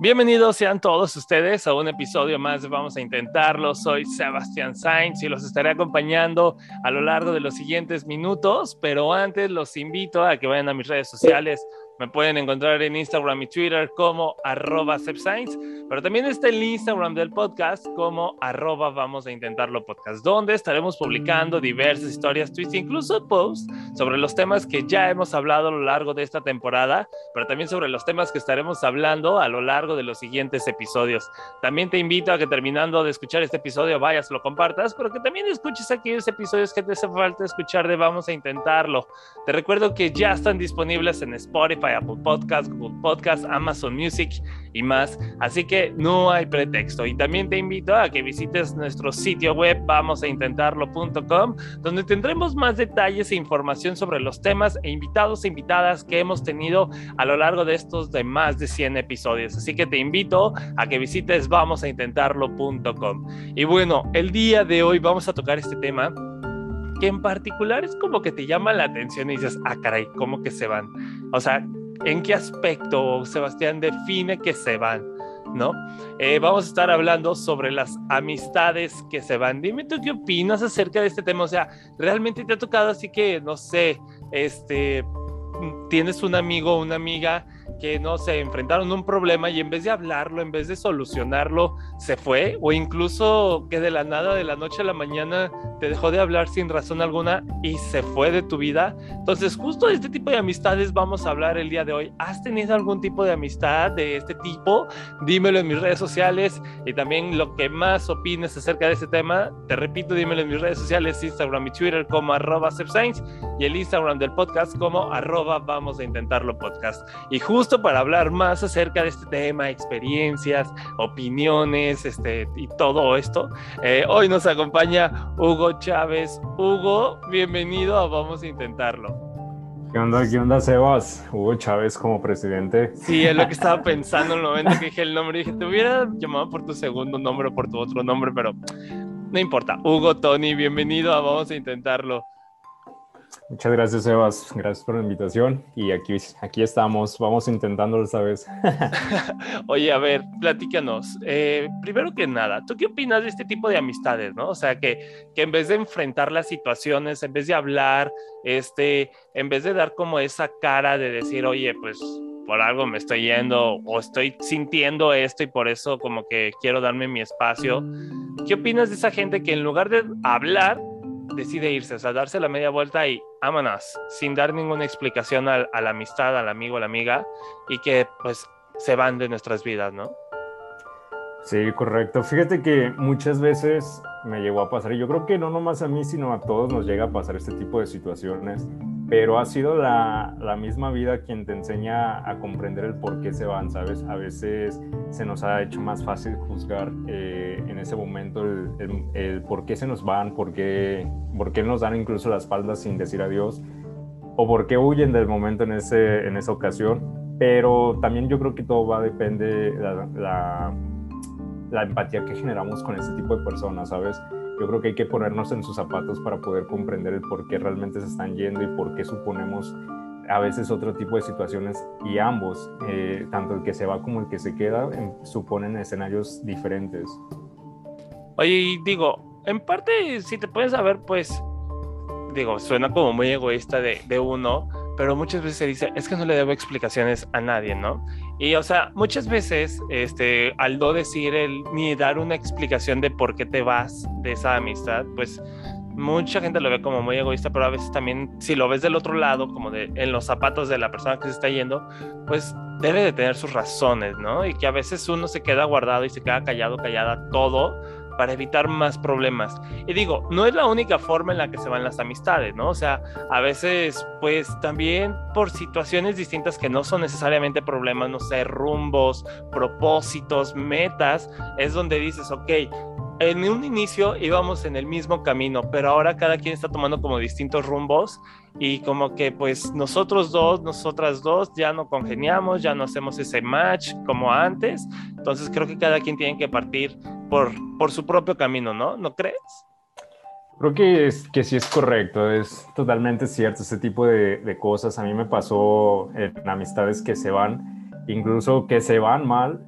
Bienvenidos sean todos ustedes a un episodio más de Vamos a Intentarlo. Soy Sebastián Sainz y los estaré acompañando a lo largo de los siguientes minutos, pero antes los invito a que vayan a mis redes sociales me pueden encontrar en Instagram y Twitter como arroba pero también está el Instagram del podcast como arroba vamos a intentarlo podcast, donde estaremos publicando diversas historias, tweets, incluso posts sobre los temas que ya hemos hablado a lo largo de esta temporada, pero también sobre los temas que estaremos hablando a lo largo de los siguientes episodios. También te invito a que terminando de escuchar este episodio vayas, lo compartas, pero que también escuches aquellos episodios que te hace falta escuchar de Vamos a Intentarlo. Te recuerdo que ya están disponibles en Spotify Apple Podcast, Google Podcast, Amazon Music y más. Así que no hay pretexto. Y también te invito a que visites nuestro sitio web vamosaintentarlo.com, donde tendremos más detalles e información sobre los temas e invitados e invitadas que hemos tenido a lo largo de estos de más de 100 episodios. Así que te invito a que visites vamosaintentarlo.com. Y bueno, el día de hoy vamos a tocar este tema que en particular es como que te llama la atención y dices, ah, caray, ¿cómo que se van? O sea, ¿En qué aspecto, Sebastián, define que se van? ¿No? Eh, vamos a estar hablando sobre las amistades que se van. Dime tú qué opinas acerca de este tema. O sea, ¿realmente te ha tocado así que, no sé, este, tienes un amigo o una amiga que no se enfrentaron a un problema y en vez de hablarlo, en vez de solucionarlo, se fue o incluso que de la nada, de la noche a la mañana, te dejó de hablar sin razón alguna y se fue de tu vida. Entonces, justo de este tipo de amistades vamos a hablar el día de hoy. ¿Has tenido algún tipo de amistad de este tipo? Dímelo en mis redes sociales y también lo que más opines acerca de este tema. Te repito, dímelo en mis redes sociales, Instagram y Twitter como arroba y el Instagram del podcast como arroba vamos a intentarlo podcast. Y justo para hablar más acerca de este tema, experiencias, opiniones, este, y todo esto. Eh, hoy nos acompaña Hugo Chávez. Hugo, bienvenido a Vamos a Intentarlo. ¿Qué onda, qué onda, Sebas? Hugo Chávez como presidente. Sí, es lo que estaba pensando en el momento que dije el nombre. Dije, te hubiera llamado por tu segundo nombre o por tu otro nombre, pero no importa. Hugo, Tony, bienvenido a Vamos a Intentarlo. Muchas gracias, Sebas. Gracias por la invitación. Y aquí, aquí estamos. Vamos intentándolo esta vez. Oye, a ver, platícanos. Eh, primero que nada, ¿tú qué opinas de este tipo de amistades, no? O sea, que, que en vez de enfrentar las situaciones, en vez de hablar, este, en vez de dar como esa cara de decir, oye, pues por algo me estoy yendo o estoy sintiendo esto y por eso como que quiero darme mi espacio. ¿Qué opinas de esa gente que en lugar de hablar, decide irse, o sea, darse la media vuelta y vámonos, sin dar ninguna explicación a, la amistad, al amigo, a la amiga, y que pues se van de nuestras vidas, ¿no? Sí, correcto. Fíjate que muchas veces me llegó a pasar, y yo creo que no nomás a mí, sino a todos nos llega a pasar este tipo de situaciones, pero ha sido la, la, misma vida quien te enseña a comprender el por qué se van, ¿sabes? A veces se nos ha hecho más fácil juzgar eh, en ese momento el, el, por qué se nos van, por qué, por qué nos dan incluso la espalda sin decir adiós, o por qué huyen del momento en, ese, en esa ocasión, pero también yo creo que todo va a depender la, la, la empatía que generamos con ese tipo de personas, ¿sabes? yo creo que hay que ponernos en sus zapatos para poder comprender el por qué realmente se están yendo y por qué suponemos a veces otro tipo de situaciones y ambos, eh, tanto el que se va como el que se queda, suponen escenarios diferentes. Oye, digo, en parte, si te puedes saber, pues, digo, suena como muy egoísta de uno, pero muchas veces se dice, es que no le debo explicaciones a nadie, ¿no? Y, o sea, muchas veces, este, al no decir el, ni dar una explicación de por qué te vas de esa amistad, pues mucha gente lo ve como muy egoísta, pero a veces también, si lo ves del otro lado, como de en los zapatos de la persona que se está yendo, pues debe de tener sus razones, ¿no? Y que a veces uno se queda guardado y se queda callado, callada todo para evitar más problemas. Y digo, no es la única forma en la que se van las amistades, ¿no? O sea, a veces, pues también por situaciones distintas que no son necesariamente problemas, no sé, rumbos, propósitos, metas, es donde dices, ok, en un inicio íbamos en el mismo camino, pero ahora cada quien está tomando como distintos rumbos y como que pues nosotros dos, nosotras dos ya no congeniamos, ya no hacemos ese match como antes, entonces creo que cada quien tiene que partir por, por su propio camino, ¿no? ¿No crees? Creo que, es, que sí es correcto, es totalmente cierto ese tipo de, de cosas. A mí me pasó en amistades que se van, incluso que se van mal,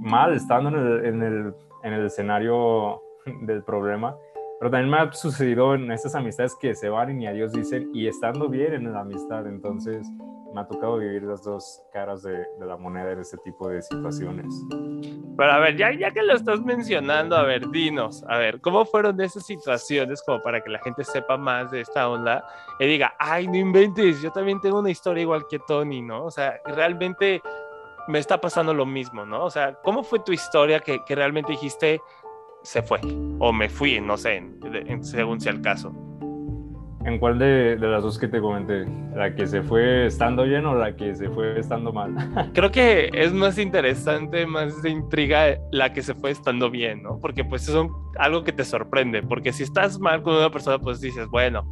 mal estando en el, en el en el escenario del problema, pero también me ha sucedido en estas amistades que se van y adiós dicen y estando bien en la amistad, entonces me ha tocado vivir las dos caras de, de la moneda en este tipo de situaciones. Pero a ver, ya, ya que lo estás mencionando, a ver, dinos, a ver, ¿cómo fueron esas situaciones como para que la gente sepa más de esta onda y diga, ay, no inventes, yo también tengo una historia igual que Tony, ¿no? O sea, realmente me está pasando lo mismo, ¿no? O sea, ¿cómo fue tu historia que, realmente dijiste se fue o me fui, no sé, según sea el caso? ¿En cuál de, las dos que te comenté? ¿La que se fue estando bien o la que se fue estando mal? Creo que es más interesante, más de intriga la que se fue estando bien, ¿no? Porque pues es algo que te sorprende, porque si estás mal con una persona, pues dices, bueno,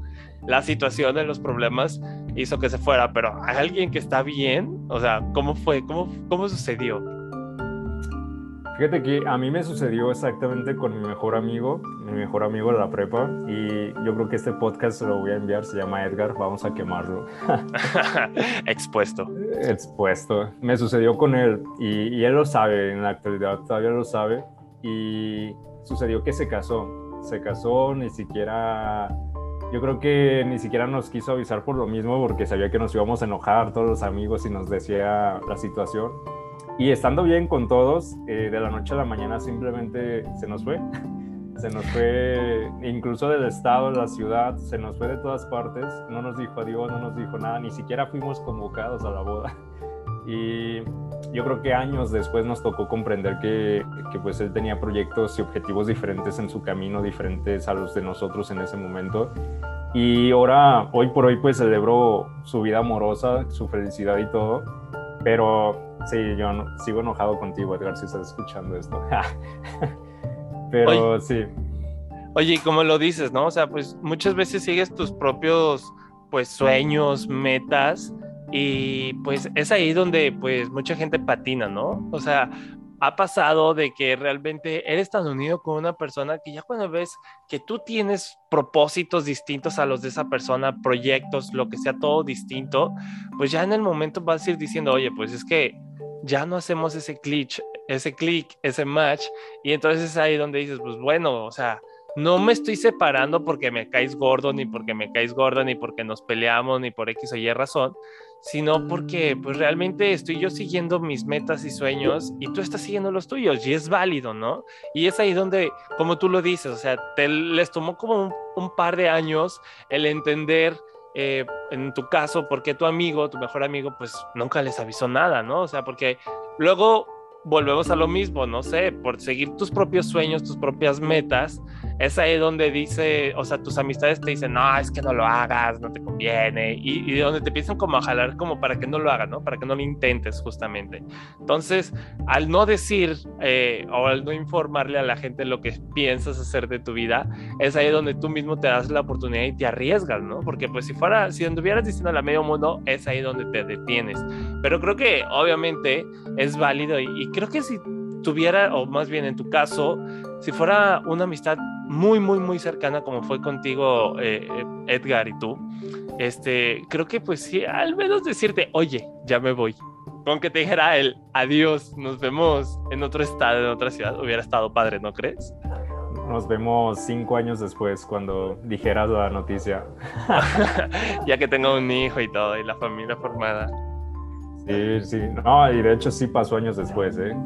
la situación de los problemas hizo que se fuera, pero ¿hay alguien que está bien? O sea, ¿cómo fue? ¿Cómo, cómo sucedió? Fíjate que a mí me sucedió exactamente con mi mejor amigo, mi mejor amigo de la prepa, y yo creo que este podcast lo voy a enviar, se llama Edgar, vamos a quemarlo. Expuesto. Expuesto. Me sucedió con él, y, y él lo sabe, en la actualidad todavía lo sabe, y sucedió que se casó, se casó, ni siquiera yo creo que ni siquiera nos quiso avisar por lo mismo, porque sabía que nos íbamos a enojar todos los amigos y nos decía la situación. Y estando bien con todos, eh, de la noche a la mañana simplemente se nos fue. Se nos fue incluso del estado, de la ciudad, se nos fue de todas partes. No nos dijo adiós, no nos dijo nada, ni siquiera fuimos convocados a la boda. Y yo creo que años después nos tocó comprender que, que, pues él tenía proyectos y objetivos diferentes en su camino, diferentes a los de nosotros en ese momento. Y ahora, hoy por hoy, pues celebró su vida amorosa, su felicidad y todo. Pero sí, yo no, sigo enojado contigo, Edgar, si estás escuchando esto. Pero sí. Oye, como lo dices, ¿no? O sea, pues muchas veces sigues tus propios pues sueños, metas y pues es ahí donde pues mucha gente patina, ¿no? O sea, ha pasado de que realmente eres tan unido con una persona que ya cuando ves que tú tienes propósitos distintos a los de esa persona, proyectos, lo que sea, todo distinto, pues ya en el momento vas a ir diciendo, oye, pues es que ya no hacemos ese click, ese click, ese match, y entonces es ahí donde dices, pues bueno, o sea, no me estoy separando porque me caes gordo, ni porque me caes gorda, ni porque nos peleamos, ni por X o Y razón, sino porque pues realmente estoy yo siguiendo mis metas y sueños y tú estás siguiendo los tuyos y es válido, ¿no? Y es ahí donde, como tú lo dices, o sea, te, les tomó como un, par de años el entender, eh, en tu caso, por qué tu amigo, tu mejor amigo, pues nunca les avisó nada, ¿no? O sea, porque luego volvemos a lo mismo, no sé, por seguir tus propios sueños, tus propias metas, es ahí donde dice, o sea, tus amistades te dicen, no, es que no lo hagas, no te conviene, y, donde te empiezan como a jalar como para que no lo hagas, ¿no? Para que no lo intentes justamente. Entonces, al no decir eh, o al no informarle a la gente lo que piensas hacer de tu vida, es ahí donde tú mismo te das la oportunidad y te arriesgas, ¿no? Porque pues si fuera, si anduvieras diciendo a medio mundo, es ahí donde te detienes. Pero creo que obviamente es válido y creo que si tuviera, o más bien en tu caso, si fuera una amistad muy, muy, muy cercana como fue contigo eh, Edgar y tú, este, creo que pues sí, al menos decirte, oye, ya me voy. Con que te dijera él, adiós, nos vemos en otro estado, en otra ciudad, hubiera estado padre, ¿no crees? Nos vemos cinco años después cuando dijeras la noticia. ya que tengo un hijo y todo, y la familia formada. Sí, sí, no, y de hecho sí pasó años después, ¿eh?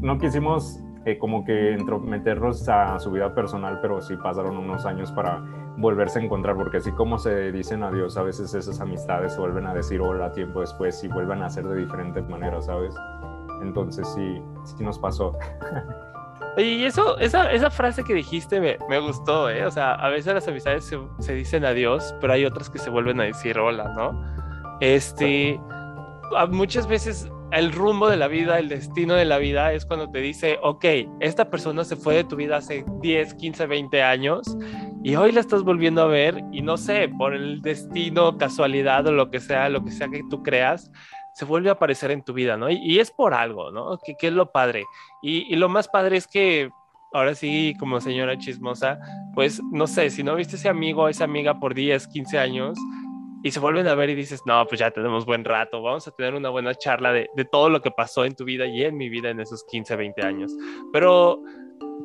no, quisimos eh, como que meternos a su vida personal, pero sí pasaron unos años para volverse a encontrar, porque así como se dicen adiós, a veces esas amistades vuelven a decir hola tiempo después y vuelven a ser de diferentes maneras, ¿sabes? Entonces sí, sí nos pasó. Oye, y eso, esa, esa frase que dijiste me, me gustó, ¿eh? O sea, a veces las amistades se, se, dicen adiós, pero hay otras que se vuelven a decir hola, ¿no? Este, muchas veces el rumbo de la vida, el destino de la vida es cuando te dice, ok, esta persona se fue de tu vida hace 10, 15, 20 años y hoy la estás volviendo a ver y no sé, por el destino, casualidad o lo que sea, lo que sea que tú creas, se vuelve a aparecer en tu vida, ¿no? Y, es por algo, ¿no? Que, es lo padre. Y, y, lo más padre es que, ahora sí, como señora chismosa, pues, no sé, si no viste ese amigo o esa amiga por 10, 15 años, y se vuelven a ver y dices, no, pues ya tenemos buen rato, vamos a tener una buena charla de, de, todo lo que pasó en tu vida y en mi vida en esos 15, 20 años. Pero,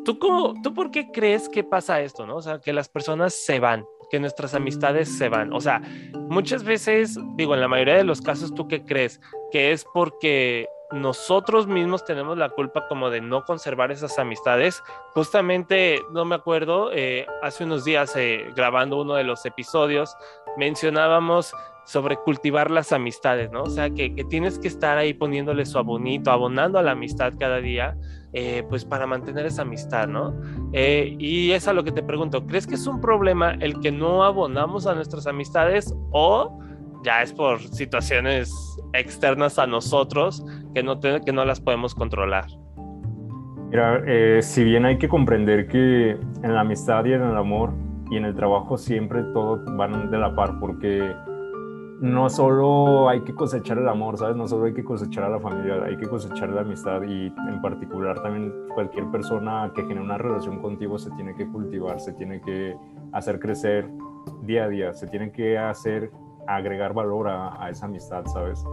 ¿tú, cómo, ¿tú por qué crees que pasa esto, no? O sea, que las personas se van, que nuestras amistades se van. O sea, muchas veces, digo, en la mayoría de los casos, ¿tú qué crees? Que es porque nosotros mismos tenemos la culpa como de no conservar esas amistades. Justamente, no me acuerdo, eh, hace unos días eh, grabando uno de los episodios, mencionábamos sobre cultivar las amistades, ¿no? O sea, que, tienes que estar ahí poniéndole su abonito, abonando a la amistad cada día, eh, pues para mantener esa amistad, ¿no? y es a lo que te pregunto, ¿crees que es un problema el que no abonamos a nuestras amistades o ya es por situaciones externas a nosotros que no, que no las podemos controlar. Mira, eh, si bien hay que comprender que en la amistad y en el amor y en el trabajo siempre todo van de la par, porque no solo hay que cosechar el amor, ¿sabes? No solo hay que cosechar a la familia, hay que cosechar la amistad y en particular también cualquier persona que genere una relación contigo se tiene que cultivar, se tiene que hacer crecer día a día, se tiene que hacer agregar valor a, esa amistad, ¿sabes?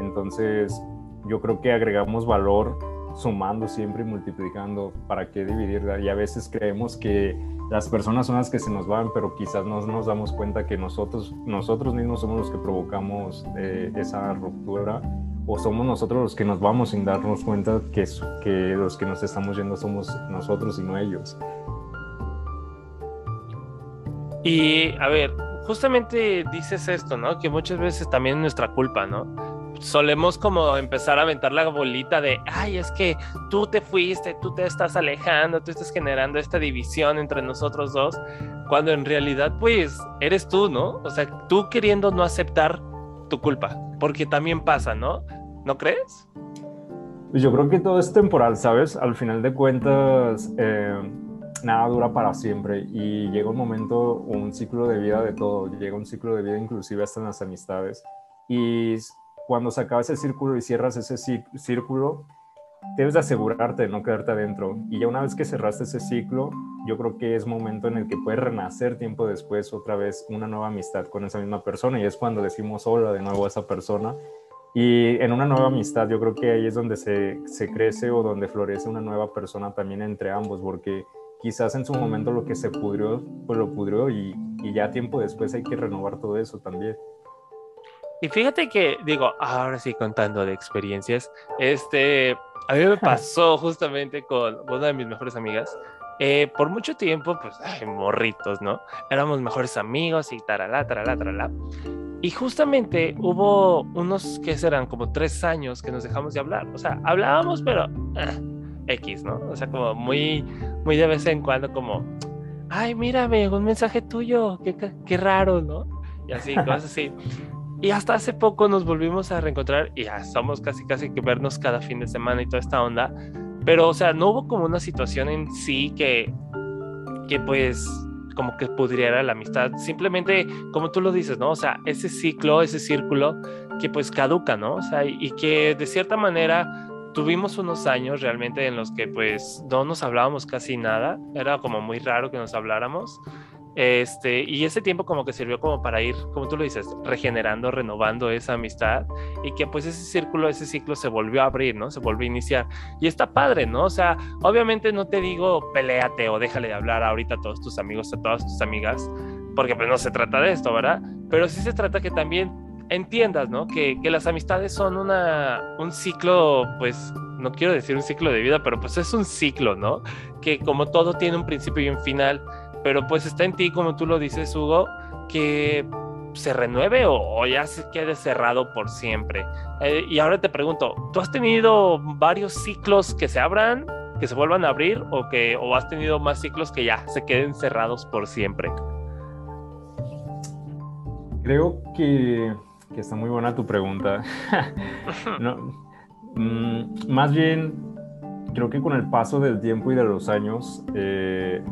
Entonces, yo creo que agregamos valor sumando siempre y multiplicando, ¿para qué dividirla? Y a veces creemos que las personas son las que se nos van, pero quizás no nos damos cuenta que nosotros, nosotros mismos somos los que provocamos eh, esa ruptura o somos nosotros los que nos vamos sin darnos cuenta que, que los que nos estamos yendo somos nosotros y no ellos. Y a ver, justamente dices esto, ¿no? Que muchas veces también es nuestra culpa, ¿no? Solemos como empezar a aventar la bolita de, ay, es que tú te fuiste, tú te estás alejando, tú estás generando esta división entre nosotros dos, cuando en realidad pues eres tú, ¿no? O sea, tú queriendo no aceptar tu culpa, porque también pasa, ¿no? ¿No crees? Yo creo que todo es temporal, ¿sabes? Al final de cuentas, eh, nada dura para siempre y llega un momento, un ciclo de vida de todo, llega un ciclo de vida inclusive hasta en las amistades. Y cuando se acaba ese círculo y cierras ese círculo, debes de asegurarte de no quedarte adentro. Y ya una vez que cerraste ese ciclo, yo creo que es momento en el que puedes renacer tiempo después otra vez una nueva amistad con esa misma persona y es cuando decimos hola de nuevo a esa persona. Y en una nueva amistad yo creo que ahí es donde se, se crece o donde florece una nueva persona también entre ambos, porque quizás en su momento lo que se pudrió, pues lo pudrió y, y ya tiempo después hay que renovar todo eso también. Y fíjate que, digo, ahora sí contando de experiencias, este, a mí me pasó justamente con una de mis mejores amigas. Eh, por mucho tiempo, pues, ay, morritos, ¿no? Éramos mejores amigos y taralá, taralá, taralá. Y justamente hubo unos que serán como tres años que nos dejamos de hablar. O sea, hablábamos, pero ah, X, ¿no? O sea, como muy, muy de vez en cuando como, ay, mírame, un mensaje tuyo, qué, qué raro, ¿no? Y así, cosas así. Y hasta hace poco nos volvimos a reencontrar y ya somos casi, casi que vernos cada fin de semana y toda esta onda. Pero, o sea, no hubo como una situación en sí que, que pues, como que pudriera la amistad. Simplemente, como tú lo dices, ¿no? O sea, ese ciclo, ese círculo que pues caduca, ¿no? O sea, y que de cierta manera tuvimos unos años realmente en los que pues no nos hablábamos casi nada, era como muy raro que nos habláramos. Este, y ese tiempo como que sirvió como para ir, como tú lo dices, regenerando, renovando esa amistad y que pues ese círculo, ese ciclo se volvió a abrir, ¿no? Se volvió a iniciar. Y está padre, ¿no? O sea, obviamente no te digo peleate o déjale de hablar ahorita a todos tus amigos, a todas tus amigas, porque pues no se trata de esto, ¿verdad? Pero sí se trata que también entiendas, ¿no? Que, que, las amistades son una, un ciclo, pues, no quiero decir un ciclo de vida, pero pues es un ciclo, ¿no? Que como todo tiene un principio y un final, pero pues está en ti, como tú lo dices, Hugo, que se renueve o, ya se quede cerrado por siempre. Eh, y ahora te pregunto, ¿tú has tenido varios ciclos que se abran que se vuelvan a abrir o que o has tenido más ciclos que ya se queden cerrados por siempre? Creo que, que está muy buena tu pregunta. Mm, más bien, creo que con el paso del tiempo y de los años, eh,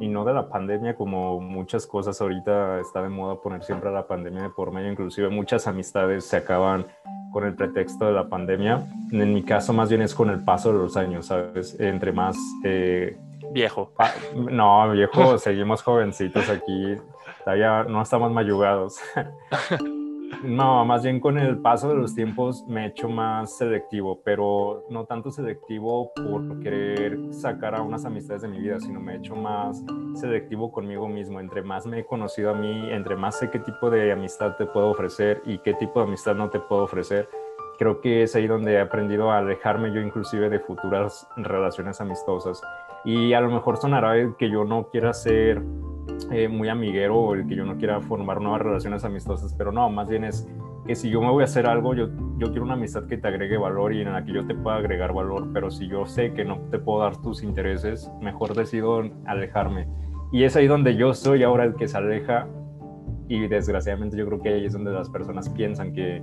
y no de la pandemia como muchas cosas ahorita está de moda poner siempre a la pandemia de por medio, inclusive muchas amistades se acaban con el pretexto de la pandemia. En mi caso más bien es con el paso de los años, ¿sabes? Entre más... Eh, viejo. no, viejo, seguimos jovencitos aquí, todavía no estamos mayugados. No, más bien con el paso de los tiempos me he hecho más selectivo, pero no tanto selectivo por querer sacar a unas amistades de mi vida, sino me he hecho más selectivo conmigo mismo. Entre más me he conocido a mí, entre más sé qué tipo de amistad te puedo ofrecer y qué tipo de amistad no te puedo ofrecer, creo que es ahí donde he aprendido a alejarme yo inclusive de futuras relaciones amistosas. Y a lo mejor sonará que yo no quiera ser eh, muy amiguero o el que yo no quiera formar nuevas relaciones amistosas, pero no, más bien es que si yo me voy a hacer algo, yo, yo quiero una amistad que te agregue valor y en la que yo te pueda agregar valor, pero si yo sé que no te puedo dar tus intereses, mejor decido alejarme. Y es ahí donde yo soy ahora el que se aleja y desgraciadamente yo creo que ahí es donde las personas piensan que,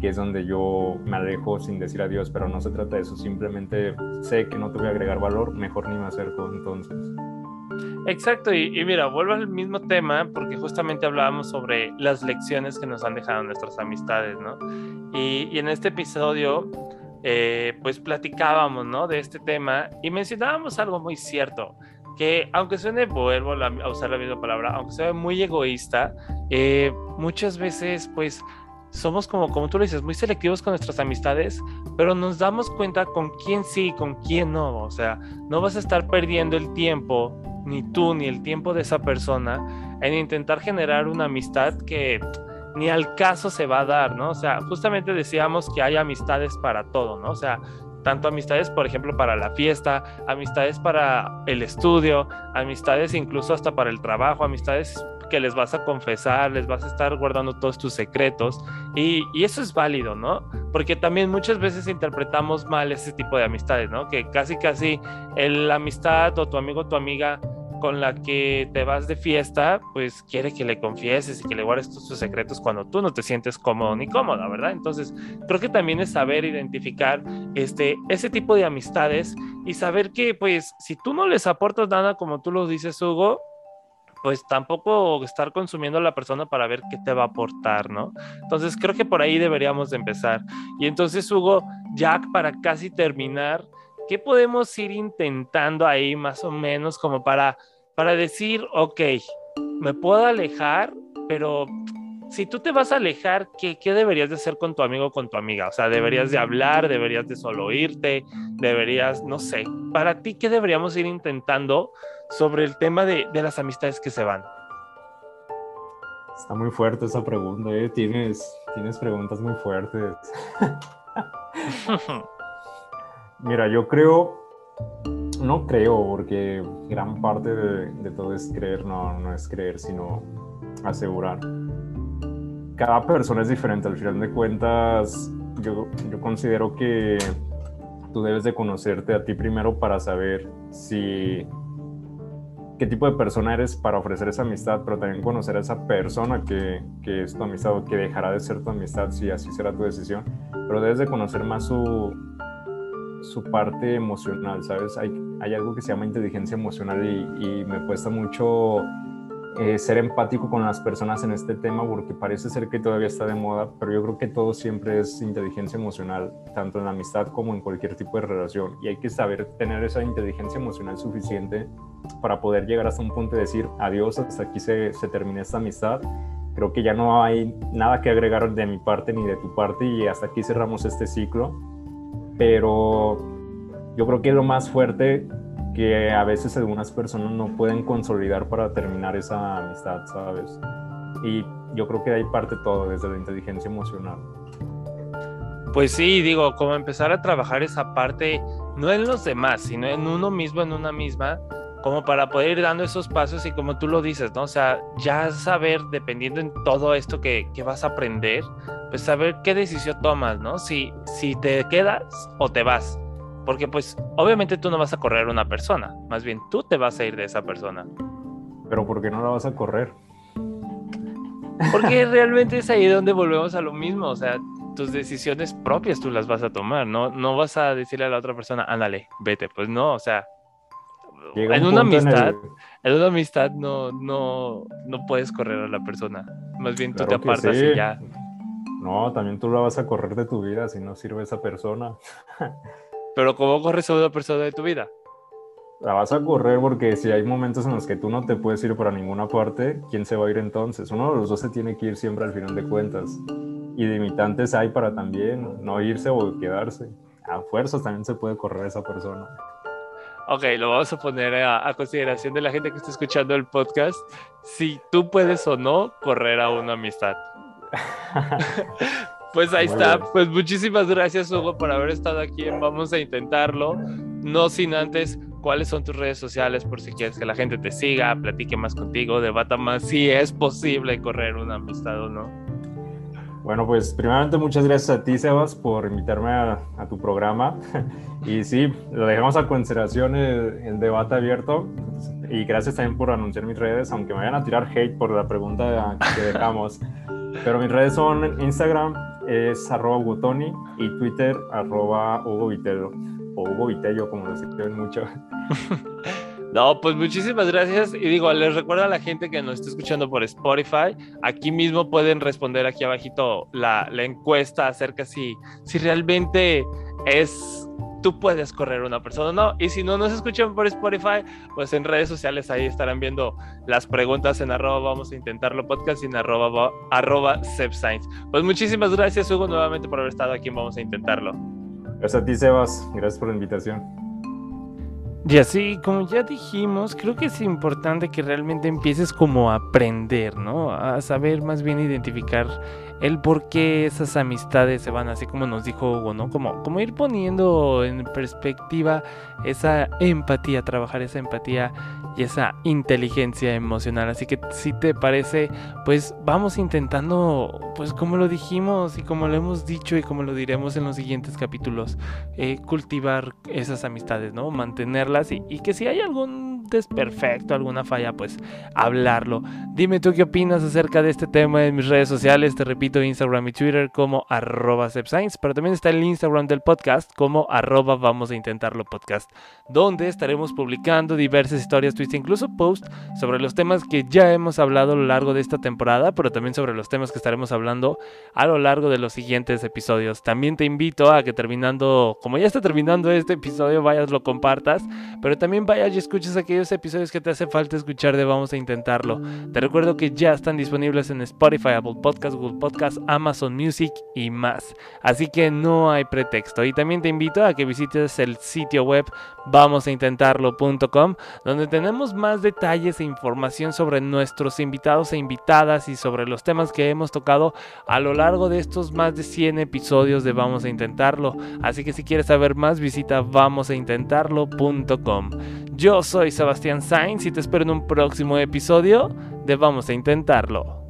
que es donde yo me alejo sin decir adiós, pero no se trata de eso, simplemente sé que no te voy a agregar valor, mejor ni me acerco entonces. Exacto, y, mira, vuelvo al mismo tema porque justamente hablábamos sobre las lecciones que nos han dejado nuestras amistades, ¿no? Y, en este episodio, eh, pues platicábamos, ¿no? De este tema y mencionábamos algo muy cierto, que aunque suene, vuelvo a usar la misma palabra, aunque sea muy egoísta, eh, muchas veces, pues, somos como, como tú lo dices, muy selectivos con nuestras amistades, pero nos damos cuenta con quién sí y con quién no. O sea, no vas a estar perdiendo el tiempo ni tú ni el tiempo de esa persona en intentar generar una amistad que ni al caso se va a dar, ¿no? O sea, justamente decíamos que hay amistades para todo, ¿no? O sea, tanto amistades, por ejemplo, para la fiesta, amistades para el estudio, amistades incluso hasta para el trabajo, amistades que les vas a confesar, les vas a estar guardando todos tus secretos y, eso es válido, ¿no? Porque también muchas veces interpretamos mal ese tipo de amistades, ¿no? Que casi, casi la amistad o tu amigo o tu amiga con la que te vas de fiesta, pues quiere que le confieses y que le guardes tus, secretos cuando tú no te sientes cómodo ni cómoda, ¿verdad? Entonces, creo que también es saber identificar este, ese tipo de amistades y saber que, pues, si tú no les aportas nada, como tú lo dices, Hugo, pues tampoco estar consumiendo a la persona para ver qué te va a aportar, ¿no? Entonces creo que por ahí deberíamos de empezar. Y entonces, Hugo, Jack, para casi terminar, ¿qué podemos ir intentando ahí más o menos como para para decir, ok, me puedo alejar, pero si tú te vas a alejar, ¿qué, ¿qué, deberías de hacer con tu amigo o con tu amiga? O sea, deberías de hablar, deberías de solo oírte, deberías, no sé, para ti, ¿qué deberíamos ir intentando sobre el tema de, de las amistades que se van? Está muy fuerte esa pregunta, ¿eh? Tienes, tienes preguntas muy fuertes. Mira, yo creo no creo, porque gran parte de, todo es creer, no, no es creer, sino asegurar. Cada persona es diferente, al final de cuentas, yo, yo considero que tú debes de conocerte a ti primero para saber si qué tipo de persona eres para ofrecer esa amistad, pero también conocer a esa persona que, que, es tu amistad o que dejará de ser tu amistad si así será tu decisión. Pero debes de conocer más su, su parte emocional, ¿sabes? Hay, hay algo que se llama inteligencia emocional y, me cuesta mucho eh, ser empático con las personas en este tema porque parece ser que todavía está de moda, pero yo creo que todo siempre es inteligencia emocional, tanto en la amistad como en cualquier tipo de relación. Y hay que saber tener esa inteligencia emocional suficiente para poder llegar hasta un punto de decir, adiós, hasta aquí se, se termina esta amistad. Creo que ya no hay nada que agregar de mi parte ni de tu parte y hasta aquí cerramos este ciclo pero yo creo que lo más fuerte que a veces algunas personas no pueden consolidar para terminar esa amistad, ¿sabes? Y yo creo que de ahí parte todo, desde la inteligencia emocional. Pues sí, digo, como empezar a trabajar esa parte, no en los demás, sino en uno mismo, en una misma, como para poder ir dando esos pasos y como tú lo dices, ¿no? O sea, ya saber, dependiendo en todo esto que, que vas a aprender, pues saber qué decisión tomas, ¿no? Si, si te quedas o te vas. Porque pues obviamente tú no vas a correr a una persona, más bien tú te vas a ir de esa persona. Pero ¿por qué no la vas a correr? Porque realmente es ahí donde volvemos a lo mismo, o sea, tus decisiones propias tú las vas a tomar, no, no vas a decirle a la otra persona, ándale, vete, pues no, o sea, en una amistad, en, una amistad no, no, no puedes correr a la persona, más bien tú te apartas y ya. No, también tú la vas a correr de tu vida si no sirve esa persona. Pero ¿cómo corres a una persona de tu vida? La vas a correr porque si hay momentos en los que tú no te puedes ir para ninguna parte, ¿quién se va a ir entonces? Uno de los dos se tiene que ir siempre al final de cuentas. Y limitantes hay para también no irse o quedarse. A fuerzas también se puede correr esa persona. Ok, lo vamos a poner a, a, consideración de la gente que está escuchando el podcast. Si tú puedes o no correr a una amistad. Pues ahí está. Pues muchísimas gracias, Hugo, por haber estado aquí Vamos a intentarlo. No sin antes, ¿cuáles son tus redes sociales por si quieres que la gente te siga, platique más contigo, debata más si es posible correr una amistad o no? Bueno, pues primeramente muchas gracias a ti, Sebas, por invitarme a, tu programa. y sí, lo dejamos a consideración el, debate abierto. Y gracias también por anunciar mis redes, aunque me vayan a tirar hate por la pregunta que dejamos. Pero mis redes son Instagram, es arroba Gutoni y Twitter arroba Hugo Vitello o Hugo Vitello como lo escriben mucho. No, pues muchísimas gracias. Y digo, les recuerdo a la gente que nos está escuchando por Spotify, aquí mismo pueden responder aquí abajito la, la encuesta acerca si, si realmente es tú puedes correr una persona no. Y si no nos escuchan por Spotify, pues en redes sociales ahí estarán viendo las preguntas en arroba vamos a intentarlo podcast y en arroba, arroba Pues muchísimas gracias Hugo nuevamente por haber estado aquí Vamos a Intentarlo. Gracias a ti Sebas, gracias por la invitación. Y así, como ya dijimos, creo que es importante que realmente empieces como a aprender, ¿no? A saber más bien identificar el por qué esas amistades se van, así como nos dijo Hugo, ¿no? Como, como ir poniendo en perspectiva esa empatía, trabajar esa empatía y esa inteligencia emocional. Así que si te parece, pues vamos intentando, pues como lo dijimos y como lo hemos dicho y como lo diremos en los siguientes capítulos, eh, cultivar esas amistades, ¿no? Mantenerlas y, y que si hay algún desperfecto, alguna falla, pues hablarlo. Dime tú qué opinas acerca de este tema en mis redes sociales. Te repito, Instagram y Twitter como arroba pero también está el Instagram del podcast como arroba vamos a intentarlo podcast, donde estaremos publicando diversas historias, tweets, incluso posts sobre los temas que ya hemos hablado a lo largo de esta temporada, pero también sobre los temas que estaremos hablando a lo largo de los siguientes episodios. También te invito a que terminando, como ya está terminando este episodio, vayas, lo compartas, pero también vayas y escuches aquí episodios que te hace falta escuchar de Vamos a Intentarlo. Te recuerdo que ya están disponibles en Spotify, Apple Podcast, Google Amazon Music y más. Así que no hay pretexto. Y también te invito a que visites el sitio web vamosaintentarlo.com, donde tenemos más detalles e información sobre nuestros invitados e invitadas y sobre los temas que hemos tocado a lo largo de estos más de 100 episodios de Vamos a Intentarlo. Así que si quieres saber más, visita vamosaintentarlo.com. Yo soy Sebastián Sainz y te espero en un próximo episodio de Vamos a Intentarlo.